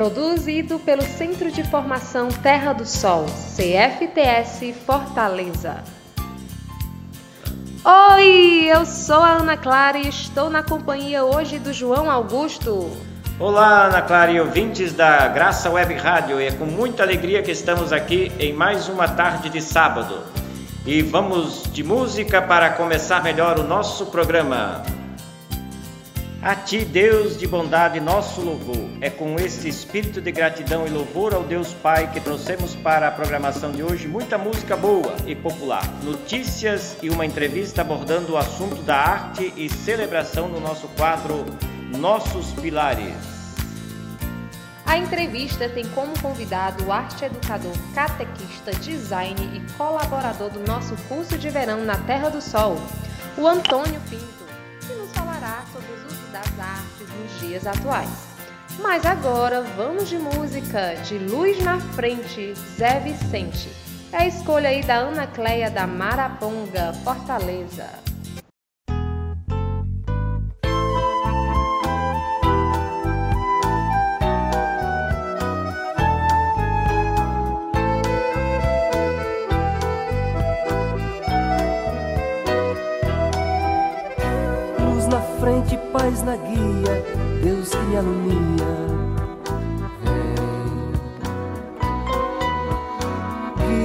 Produzido pelo Centro de Formação Terra do Sol, CFTS Fortaleza. Oi, eu sou a Ana Clara e estou na companhia hoje do João Augusto. Olá, Ana Clara e ouvintes da Graça Web Rádio. É com muita alegria que estamos aqui em mais uma tarde de sábado. E vamos de música para começar melhor o nosso programa. A Ti, Deus de bondade, nosso louvor. É com esse espírito de gratidão e louvor ao Deus Pai que trouxemos para a programação de hoje muita música boa e popular, notícias e uma entrevista abordando o assunto da arte e celebração no nosso quadro Nossos Pilares. A entrevista tem como convidado o arte educador, catequista, design e colaborador do nosso curso de verão na Terra do Sol, o Antônio Pinto, que nos falará sobre os das artes nos dias atuais. Mas agora vamos de música, de Luz na Frente, Zé Vicente. É a escolha aí da Ana Cleia da Maraponga, Fortaleza. Paz na guia, Deus que me alumia. Vem.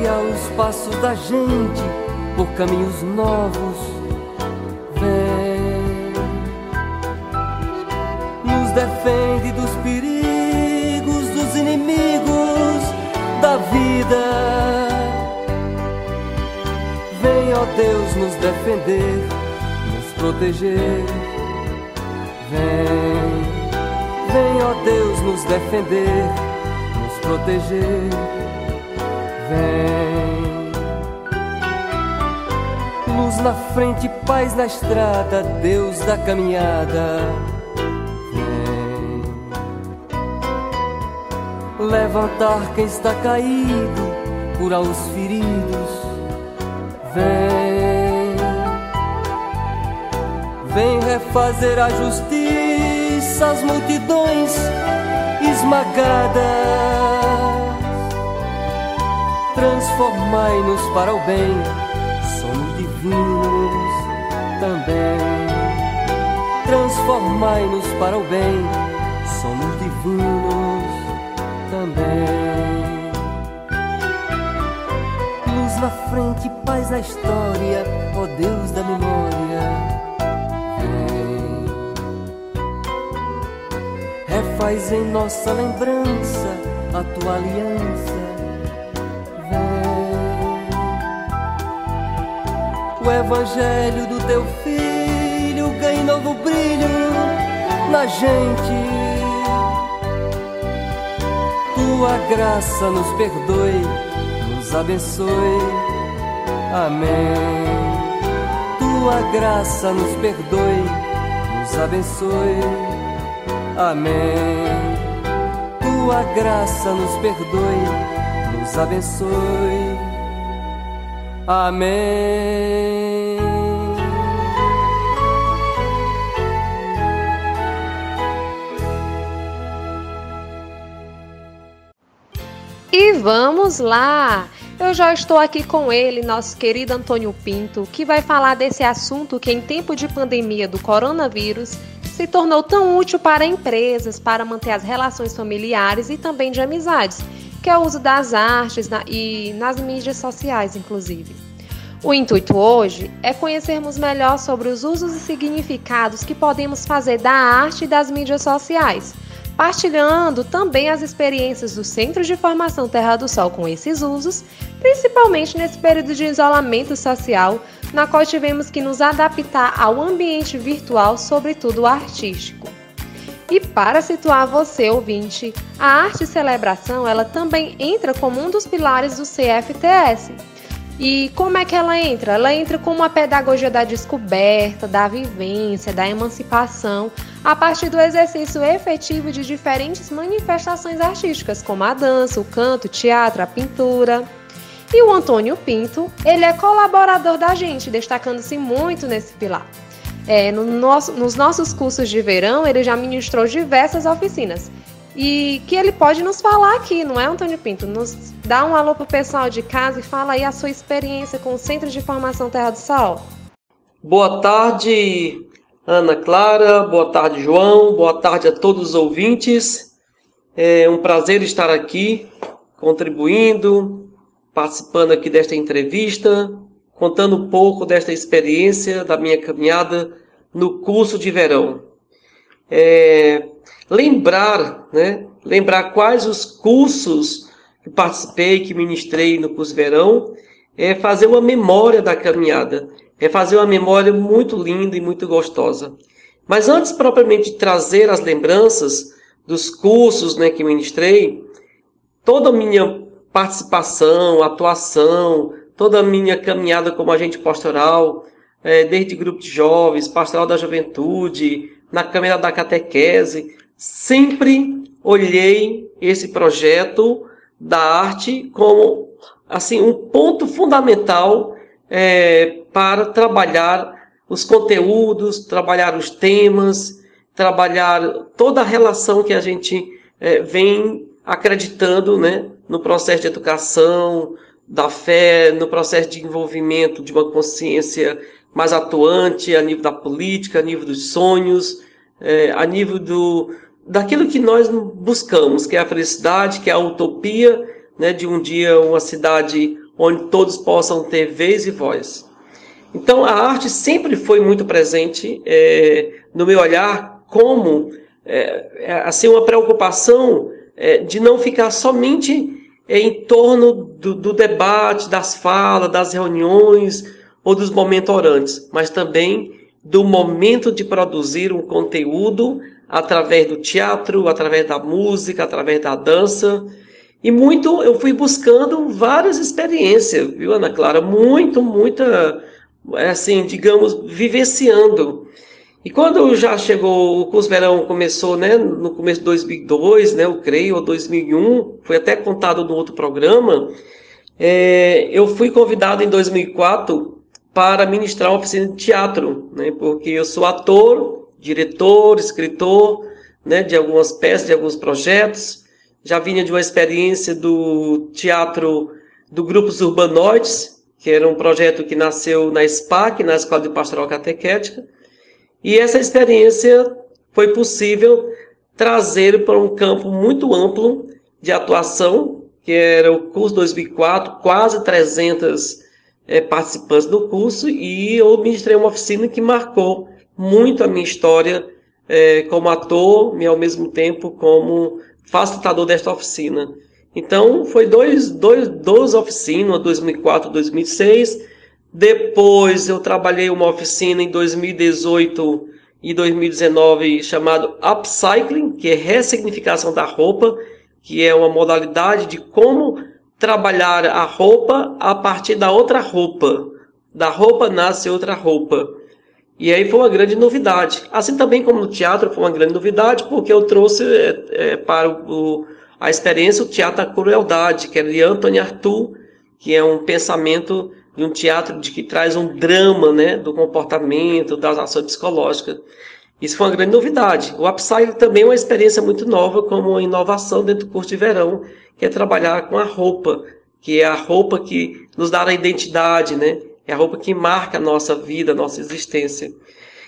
Guia os passos da gente por caminhos novos. Vem. Nos defende dos perigos, dos inimigos da vida. Vem, ó Deus, nos defender, nos proteger Vem, vem, ó Deus, nos defender, nos proteger. Vem, luz na frente, paz na estrada, Deus da caminhada. Vem, levantar quem está caído, curar os feridos. Vem vem refazer a justiça às multidões esmagadas. Transformai-nos para o bem, somos divinos também. Transformai-nos para o bem, somos divinos também. Luz na frente, paz na história, ó Deus da memória Refaz em nossa lembrança a tua aliança. Vem. O evangelho do teu filho ganha novo brilho na gente. Tua graça nos perdoe, nos abençoe. Amém. Tua graça nos perdoe, nos abençoe. Amém. Tua graça nos perdoe, nos abençoe. Amém. E vamos lá! Eu já estou aqui com ele, nosso querido Antônio Pinto, que vai falar desse assunto que, em tempo de pandemia do coronavírus, se tornou tão útil para empresas para manter as relações familiares e também de amizades, que é o uso das artes na, e nas mídias sociais, inclusive. O intuito hoje é conhecermos melhor sobre os usos e significados que podemos fazer da arte e das mídias sociais, partilhando também as experiências do Centro de Formação Terra do Sol com esses usos, principalmente nesse período de isolamento social na qual tivemos que nos adaptar ao ambiente virtual, sobretudo artístico. E para situar você, ouvinte, a arte celebração ela também entra como um dos pilares do CFTS. E como é que ela entra? Ela entra como a pedagogia da descoberta, da vivência, da emancipação, a partir do exercício efetivo de diferentes manifestações artísticas, como a dança, o canto, o teatro, a pintura. E o Antônio Pinto, ele é colaborador da gente, destacando-se muito nesse pilar. É, no nosso, nos nossos cursos de verão, ele já ministrou diversas oficinas. E que ele pode nos falar aqui, não é, Antônio Pinto? Nos dá um alô pro pessoal de casa e fala aí a sua experiência com o Centro de Formação Terra do Sol. Boa tarde, Ana Clara. Boa tarde, João. Boa tarde a todos os ouvintes. É um prazer estar aqui, contribuindo, participando aqui desta entrevista, contando um pouco desta experiência da minha caminhada no curso de verão. É, lembrar, né, lembrar quais os cursos que participei, que ministrei no curso de verão, é fazer uma memória da caminhada, é fazer uma memória muito linda e muito gostosa. Mas antes propriamente de trazer as lembranças dos cursos né, que ministrei, toda a minha participação, atuação, toda a minha caminhada como agente pastoral, é, desde grupo de jovens, pastoral da juventude, na Câmara da Catequese, sempre olhei esse projeto da arte como assim um ponto fundamental é, para trabalhar os conteúdos, trabalhar os temas, trabalhar toda a relação que a gente é, vem acreditando né, no processo de educação, da fé, no processo de envolvimento de uma consciência mais atuante a nível da política, a nível dos sonhos, é, a nível do, daquilo que nós buscamos, que é a felicidade, que é a utopia né, de um dia uma cidade onde todos possam ter vez e voz. Então a arte sempre foi muito presente é, no meu olhar como é, assim uma preocupação é, de não ficar somente em torno do, do debate, das falas, das reuniões ou dos momentos orantes, mas também do momento de produzir um conteúdo através do teatro, através da música, através da dança. E muito eu fui buscando várias experiências, viu, Ana Clara? Muito, muita, assim, digamos, vivenciando. E quando já chegou, o curso verão começou, né, no começo de 2002, né, eu creio, ou 2001, foi até contado no outro programa, é, eu fui convidado em 2004 para ministrar uma oficina de teatro, né, porque eu sou ator, diretor, escritor, né, de algumas peças, de alguns projetos, já vinha de uma experiência do teatro do Grupos Urbanoides, que era um projeto que nasceu na SPAC, na Escola de Pastoral Catequética, e essa experiência foi possível trazer para um campo muito amplo de atuação, que era o curso 2004, quase 300 é, eh, participantes do curso, e eu ministrei uma oficina que marcou muito a minha história é, como ator e ao mesmo tempo como facilitador desta oficina. Então, foi dois, dois, duas oficinas, 2004 e 2006, depois eu trabalhei uma oficina em 2018 e 2019 chamado upcycling, que é ressignificação da roupa, que é uma modalidade de como trabalhar a roupa a partir da outra roupa. Da roupa nasce outra roupa. E aí foi uma grande novidade. Assim também como no teatro foi uma grande novidade, porque eu trouxe é, é, para o, a experiência o teatro da crueldade, que é de Anthony Arthur, que é um pensamento de um teatro de que traz um drama, né, do comportamento, das ações psicológicas. Isso foi uma grande novidade. O Upside também é uma experiência muito nova, como uma inovação dentro do curso de verão, que é trabalhar com a roupa, que é a roupa que nos dá a identidade, né? É a roupa que marca a nossa vida, a nossa existência.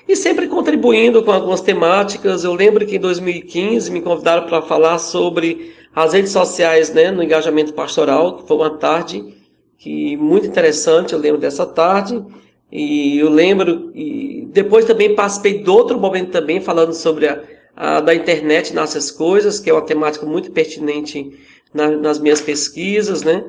E sempre contribuindo com algumas temáticas. Eu lembro que em 2015 me convidaram para falar sobre as redes sociais né, no engajamento pastoral, que foi uma tarde que muito interessante, eu lembro dessa tarde. E eu lembro, e depois também participei de outro momento também, falando sobre a, a da internet nessas coisas, que é uma temática muito pertinente na, nas minhas pesquisas, né?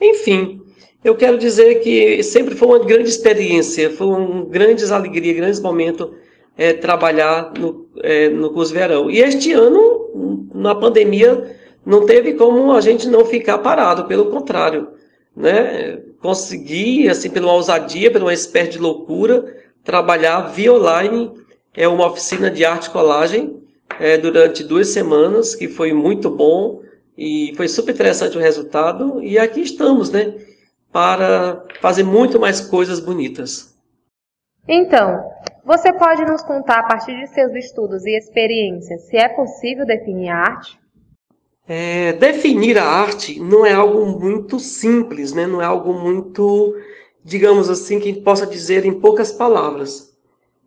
Enfim, eu quero dizer que sempre foi uma grande experiência, foi um grandes alegria, grandes momentos é, trabalhar no, é, no curso verão. E este ano, na pandemia, não teve como a gente não ficar parado, pelo contrário. Né? Consegui, assim, pela ousadia, pela espécie de loucura, trabalhar via online, é uma oficina de arte colagem, é, durante duas semanas, que foi muito bom e foi super interessante o resultado. E aqui estamos, né? Para fazer muito mais coisas bonitas. Então, você pode nos contar, a partir de seus estudos e experiências, se é possível definir arte? É, definir a arte não é algo muito simples, né? não é algo muito, digamos assim, que possa dizer em poucas palavras.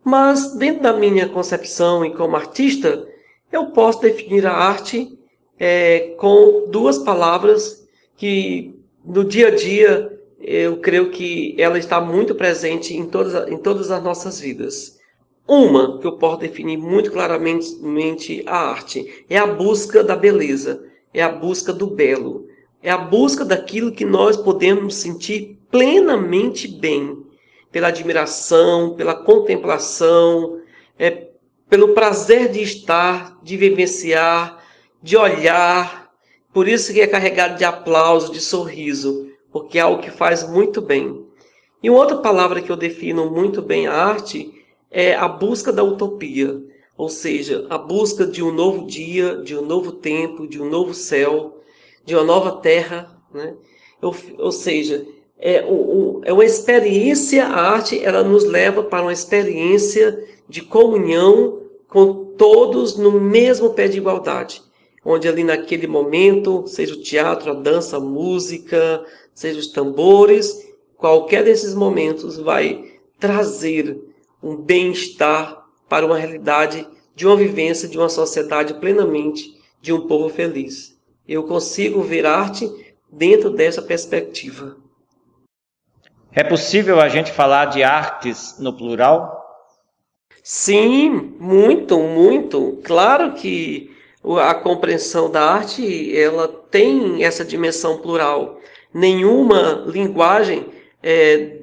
Mas, dentro da minha concepção e como artista, eu posso definir a arte é, com duas palavras que, no dia a dia, eu creio que ela está muito presente em todas, em todas as nossas vidas. Uma que eu posso definir muito claramente a arte é a busca da beleza, é a busca do belo, é a busca daquilo que nós podemos sentir plenamente bem, pela admiração, pela contemplação, é, pelo prazer de estar, de vivenciar, de olhar. Por isso que é carregado de aplauso, de sorriso, porque é algo que faz muito bem. E outra palavra que eu defino muito bem a arte é a busca da utopia, ou seja, a busca de um novo dia, de um novo tempo, de um novo céu, de uma nova terra, né? ou, ou seja, é, um, é uma experiência, a arte ela nos leva para uma experiência de comunhão com todos no mesmo pé de igualdade, onde ali naquele momento, seja o teatro, a dança, a música, seja os tambores, qualquer desses momentos vai trazer um bem-estar para uma realidade de uma vivência de uma sociedade plenamente de um povo feliz. Eu consigo ver arte dentro dessa perspectiva. É possível a gente falar de artes no plural? Sim, muito, muito. Claro que a compreensão da arte ela tem essa dimensão plural. Nenhuma linguagem é,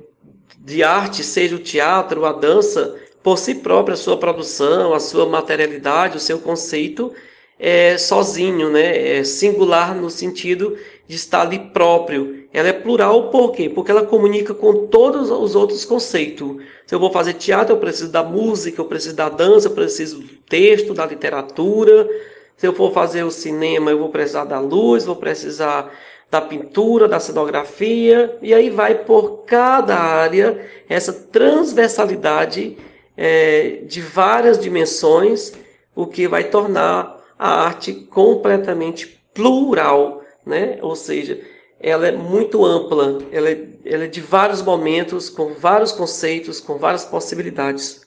de arte, seja o teatro, a dança, por si própria, a sua produção, a sua materialidade, o seu conceito, é sozinho, né? é singular no sentido de estar ali próprio. Ela é plural por quê? Porque ela comunica com todos os outros conceitos. Se eu vou fazer teatro, eu preciso da música, eu preciso da dança, eu preciso do texto, da literatura. Se eu for fazer o cinema, eu vou precisar da luz, vou precisar da pintura, da cenografia, e aí vai por cada área essa transversalidade é, de várias dimensões, o que vai tornar a arte completamente plural, né? Ou seja, ela é muito ampla, ela é, ela é de vários momentos, com vários conceitos, com várias possibilidades.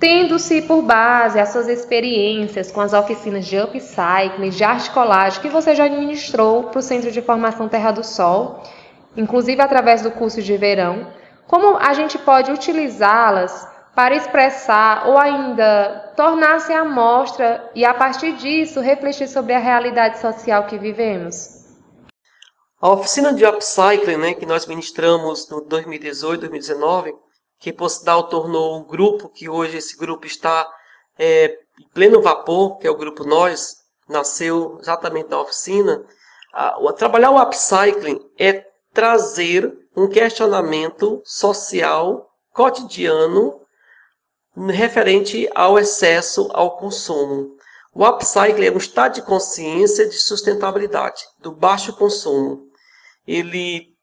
Tendo-se por base as suas experiências com as oficinas de upcycling, de arte colagem que você já administrou para o Centro de Formação Terra do Sol, inclusive através do curso de verão, como a gente pode utilizá-las para expressar ou ainda tornar-se a mostra e, a partir disso, refletir sobre a realidade social que vivemos? A oficina de upcycling né, que nós ministramos no 2018, 2019, que por tornou um grupo que hoje esse grupo está é, em pleno vapor, que é o grupo Nós, nasceu exatamente na oficina. A, trabalhar o upcycling é trazer um questionamento social cotidiano referente ao excesso ao consumo. O upcycling é um estado de consciência de sustentabilidade, do baixo consumo. Ele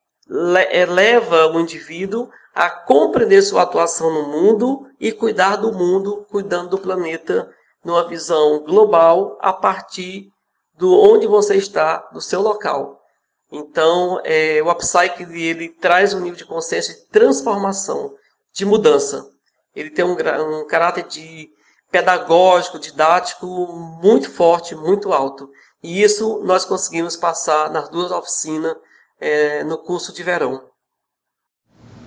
eleva o indivíduo a compreender sua atuação no mundo e cuidar do mundo, cuidando do planeta numa visão global a partir do onde você está, do seu local. Então, é, o upcycling ele traz um nível de consciência de transformação, de mudança ele tem um, um caráter de pedagógico, didático muito forte, muito alto. E isso nós conseguimos passar nas duas oficinas é, no curso de verão.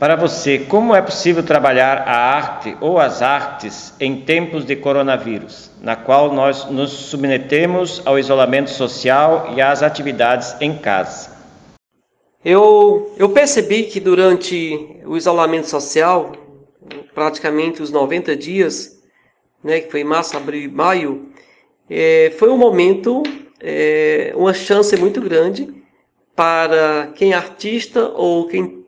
Para você, como é possível trabalhar a arte ou as artes em tempos de coronavírus, na qual nós nos submetemos ao isolamento social e às atividades em casa? Eu, eu percebi que durante o isolamento social, praticamente os 90 dias, né, que foi março, abril e maio, é, foi um momento, é, uma chance muito grande para quem é artista ou quem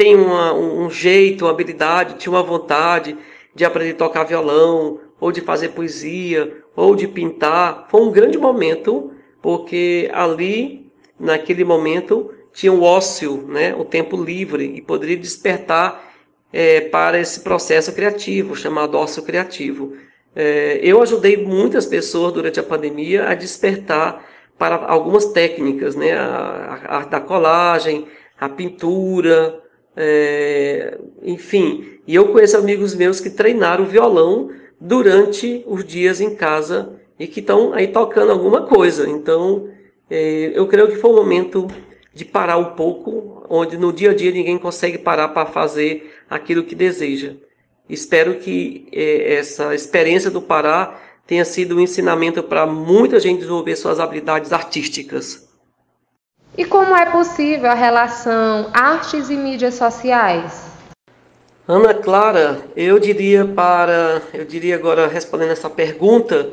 tem uma, um jeito, uma habilidade, tinha uma vontade de aprender a tocar violão, ou de fazer poesia, ou de pintar. Foi um grande momento, porque ali, naquele momento, tinha o ócio, né, o tempo livre, e poderia despertar é, para esse processo criativo, chamado ócio criativo. É, eu ajudei muitas pessoas durante a pandemia a despertar para algumas técnicas, né, a, a, a da colagem, a pintura, é, enfim. E eu conheço amigos meus que treinaram violão durante os dias em casa e que estão aí tocando alguma coisa. Então, é, eu creio que foi um momento de parar um pouco, onde no dia a dia ninguém consegue parar para fazer aquilo que deseja. Espero que é, essa experiência do Pará tenha sido um ensinamento para muita gente desenvolver suas habilidades artísticas. E como é possível a relação artes e mídias sociais? Ana Clara, eu diria para, eu diria agora respondendo essa pergunta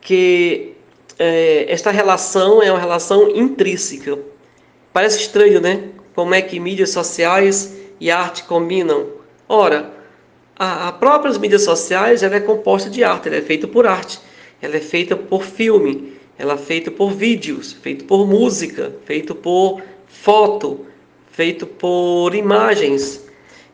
que é, esta relação é uma relação intrínseca. Parece estranho, né? Como é que mídias sociais e arte combinam? Ora, a, a próprias mídias sociais ela é composta de arte, ela é feita por arte, ela é feita por filme, ela é feita por vídeos, feito por música, feito por foto, feito por imagens.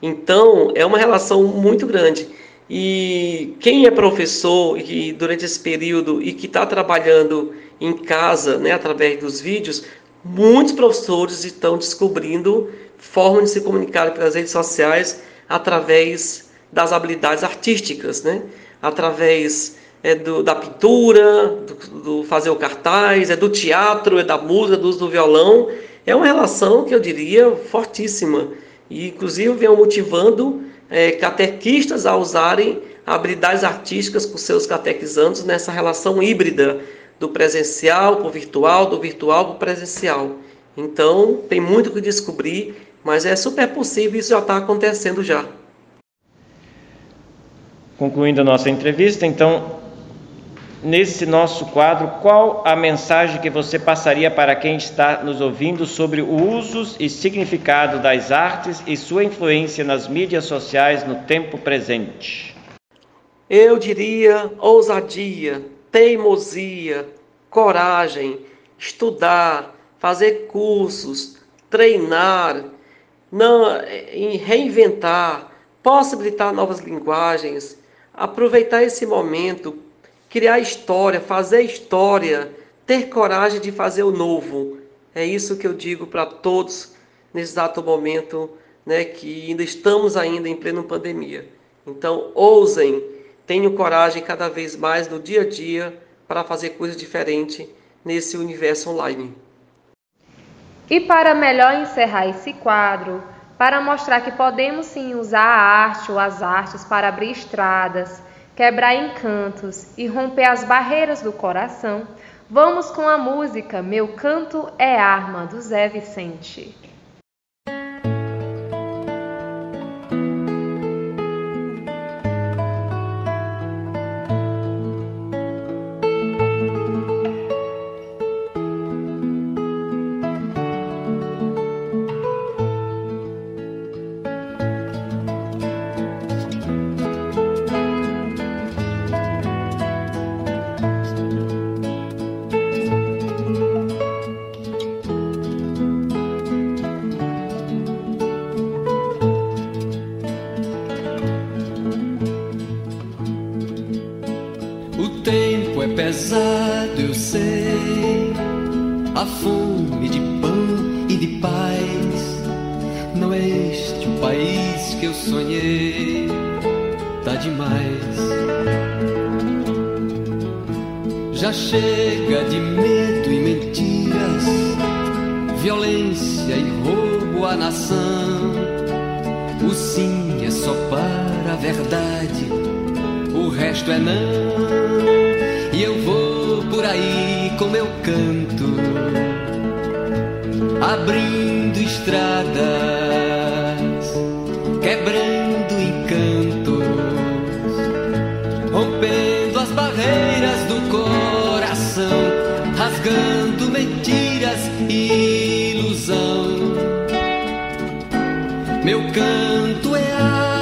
Então, é uma relação muito grande. E quem é professor e durante esse período e que está trabalhando em casa, né, através dos vídeos, muitos professores estão descobrindo formas de se comunicar pelas redes sociais através das habilidades artísticas, né? através é, do, da pintura, do, do, fazer o cartaz, é do teatro, é da música, do uso do violão. É uma relação que eu diria fortíssima. E, inclusive, vem motivando é, catequistas a usarem habilidades artísticas com seus catequizandos nessa relação híbrida do presencial para o virtual, do virtual para o presencial. Então, tem muito que descobrir, mas é super possível, isso já está acontecendo já. Concluindo a nossa entrevista, então, nesse nosso quadro, qual a mensagem que você passaria para quem está nos ouvindo sobre o uso e significado das artes e sua influência nas mídias sociais no tempo presente? Eu diria ousadia, teimosia, coragem, estudar, fazer cursos, treinar, não, em reinventar, possibilitar novas linguagens, aproveitar esse momento criar história, fazer história, ter coragem de fazer o novo. É isso que eu digo para todos nesse exato momento, né, que ainda estamos ainda em plena pandemia. Então, ousem, tenham coragem cada vez mais no dia a dia para fazer coisas diferentes nesse universo online. E para melhor encerrar esse quadro, para mostrar que podemos sim usar a arte ou as artes para abrir estradas, quebrar encantos e romper as barreiras do coração, vamos com a música Meu Canto é Arma, do Zé Vicente. Pesado, eu sei. A fome de pão e de paz. Não é este o país que eu sonhei. Tá demais. Já chega de medo e mentiras, violência e roubo à nação. O sim é só para a verdade, o resto é não. E eu vou por aí com meu canto, abrindo estradas, quebrando encantos, barreiras do coração, rasgando mentiras e ilusão. Meu canto é ar,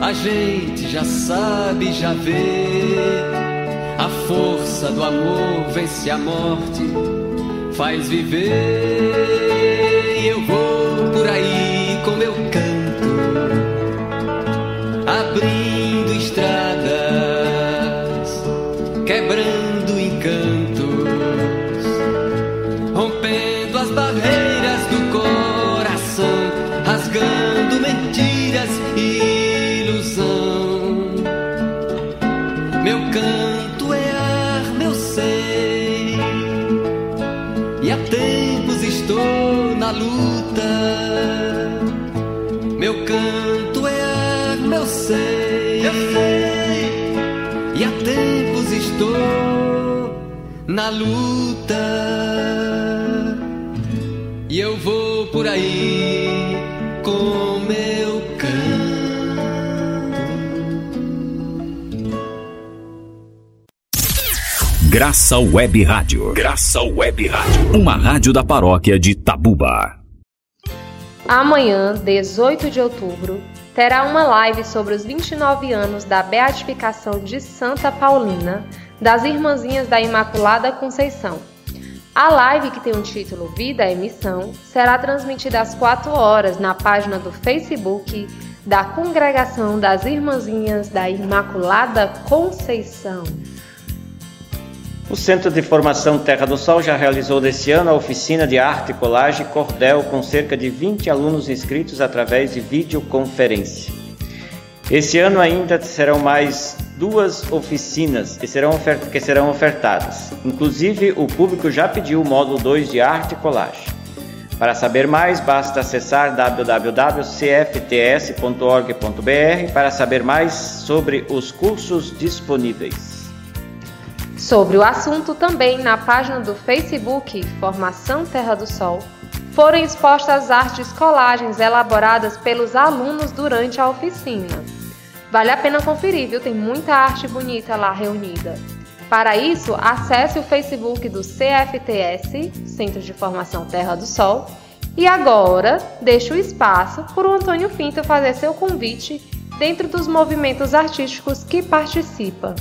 a gente já sabe, já vê. A força do amor vence a morte, faz viver. E eu vou por aí com meu na luta. Meu canto é meu sei, eu sei, e há tempos estou na luta. Graça Web Rádio. Graça Web Rádio. Uma rádio da paróquia de Tabuba. Amanhã, 18 de outubro, terá uma live sobre os 29 anos da beatificação de Santa Paulina, das Irmãzinhas da Imaculada Conceição. A live, que tem o título Vida é Missão, será transmitida às 4 horas na página do Facebook da Congregação das Irmãzinhas da Imaculada Conceição. O Centro de Formação Terra do Sol já realizou desse ano a oficina de arte, colagem cordel com cerca de 20 alunos inscritos através de videoconferência. Esse ano ainda serão mais duas oficinas que serão, que serão ofertadas. Inclusive, o público já pediu o módulo 2 de arte e colagem. Para saber mais, basta acessar www.cfts.org.br para saber mais sobre os cursos disponíveis. Sobre o assunto, também na página do Facebook Formação Terra do Sol, foram expostas artes colagens elaboradas pelos alunos durante a oficina. Vale a pena conferir, viu? Tem muita arte bonita lá reunida. Para isso, acesse o Facebook do CFTS, Centro de Formação Terra do Sol, e agora deixe o espaço para o Antônio Pinto fazer seu convite dentro dos movimentos artísticos que participa.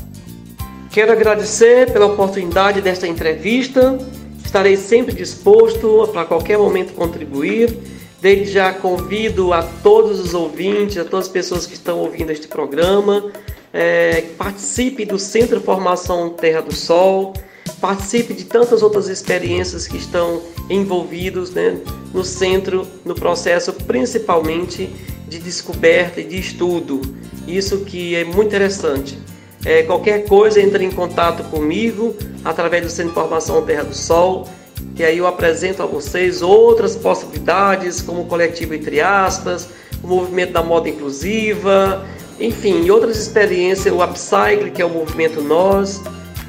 Quero agradecer pela oportunidade desta entrevista. Estarei sempre disposto para qualquer momento contribuir Desde já convido a todos os ouvintes, a todas as pessoas que estão ouvindo este programa, é, participe do Centro de Formação Terra do Sol, participe de tantas outras experiências que estão envolvidos né, no centro, no processo principalmente de descoberta e de estudo. Isso que é muito interessante. É, qualquer coisa, entre em contato comigo através do Centro de Formação Terra do Sol que aí eu apresento a vocês outras possibilidades, como o coletivo entre aspas, o movimento da moda inclusiva, enfim, outras experiências, o upcycle, que é o movimento nós,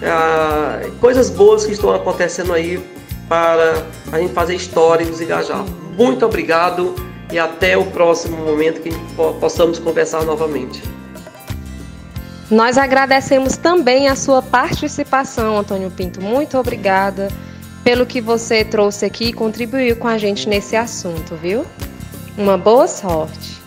ah, coisas boas que estão acontecendo aí para a gente fazer história e nos engajar. Muito obrigado e até o próximo momento que possamos conversar novamente. Nós agradecemos também a sua participação, Antônio Pinto. Muito obrigada pelo que você trouxe aqui e contribuiu com a gente nesse assunto, viu? Uma boa sorte!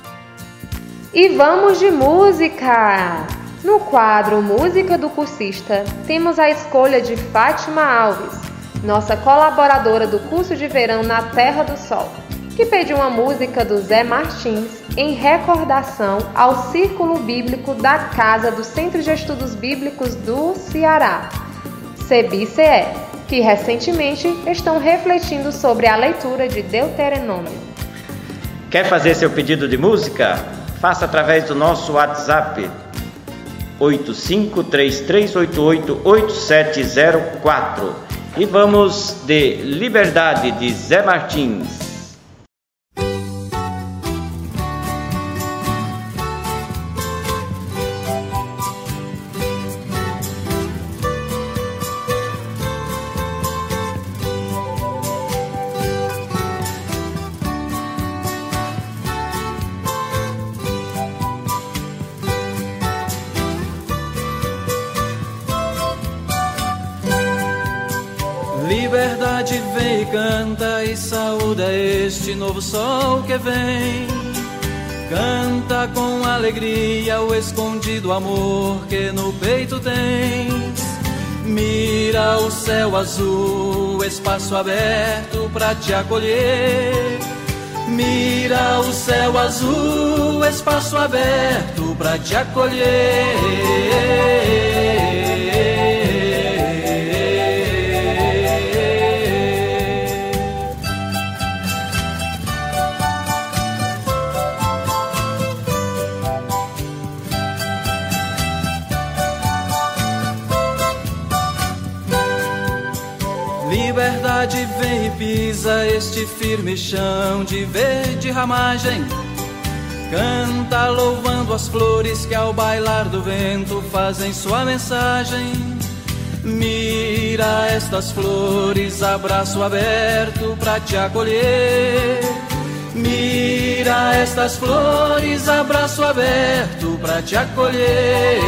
E vamos de música! No quadro Música do Cursista, temos a escolha de Fátima Alves, nossa colaboradora do curso de verão na Terra do Sol, que pediu uma música do Zé Martins em recordação ao Círculo Bíblico da Casa do Centro de Estudos Bíblicos do Ceará, CBCE, que recentemente estão refletindo sobre a leitura de Deuteronômio. Quer fazer seu pedido de música? Faça através do nosso WhatsApp 8533888704 e vamos de Liberdade de Zé Martins. Este novo sol que vem. Canta com alegria o escondido amor que no peito tens. Mira o céu azul, espaço aberto para te acolher. Mira o céu azul, espaço aberto para te acolher. Pisa este firme chão de verde ramagem. Canta louvando as flores que ao bailar do vento fazem sua mensagem. Mira estas flores, abraço aberto para te acolher. Mira estas flores, abraço aberto para te acolher.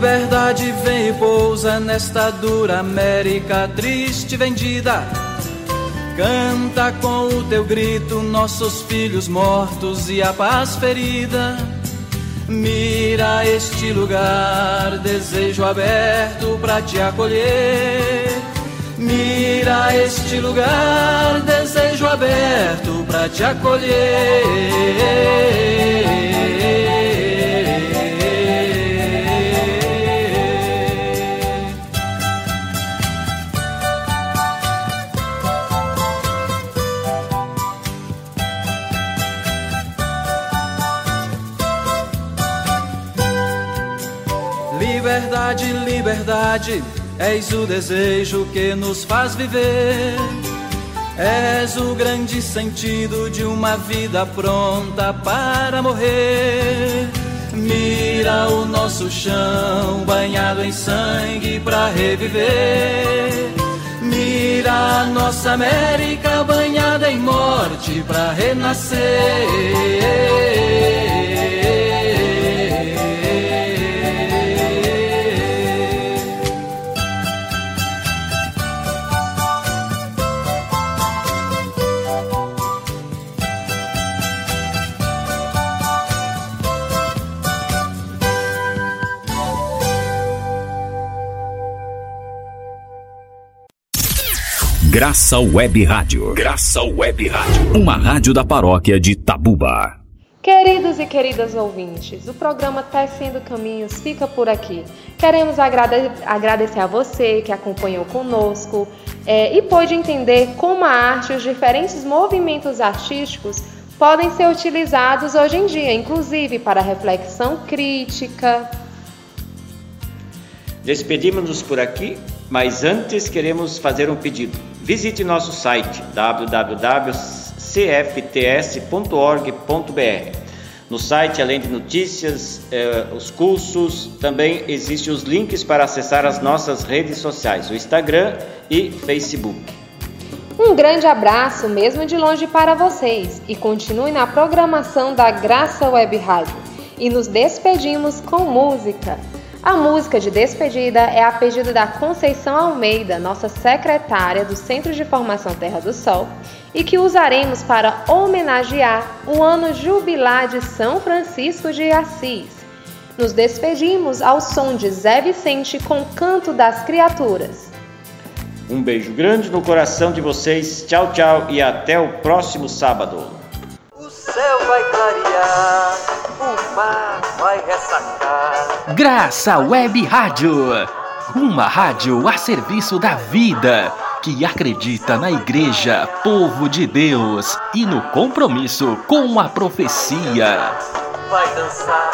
Liberdade vem e pousa nesta dura América triste vendida. Canta com o teu grito nossos filhos mortos e a paz ferida. Mira este lugar, desejo aberto para te acolher. Mira este lugar, desejo aberto para te acolher. És o desejo que nos faz viver. És o grande sentido de uma vida pronta para morrer. Mira o nosso chão banhado em sangue para reviver. Mira a nossa América banhada em morte para renascer. Graça Web Rádio. Graça Web Rádio. Uma rádio da paróquia de Tabuba. Queridos e queridas ouvintes, o programa Tecendo Caminhos fica por aqui. Queremos agrade agradecer a você que acompanhou conosco é, e pôde entender como a arte e os diferentes movimentos artísticos podem ser utilizados hoje em dia, inclusive para reflexão crítica. Despedimos-nos por aqui, mas antes queremos fazer um pedido. Visite nosso site www.cfts.org.br. No site, além de notícias, eh, os cursos, também existem os links para acessar as nossas redes sociais, o Instagram e Facebook. Um grande abraço, mesmo de longe, para vocês e continue na programação da Graça Web Rádio. E nos despedimos com música. A música de despedida é a pedido da Conceição Almeida, nossa secretária do Centro de Formação Terra do Sol, e que usaremos para homenagear o ano jubilar de São Francisco de Assis. Nos despedimos ao som de Zé Vicente com Canto das Criaturas. Um beijo grande no coração de vocês. Tchau, tchau e até o próximo sábado. O céu vai clarear, o mar vai ressacar. Graça Web Rádio. Uma rádio a serviço da vida, que acredita na Igreja, povo de Deus e no compromisso com a profecia. Vai dançar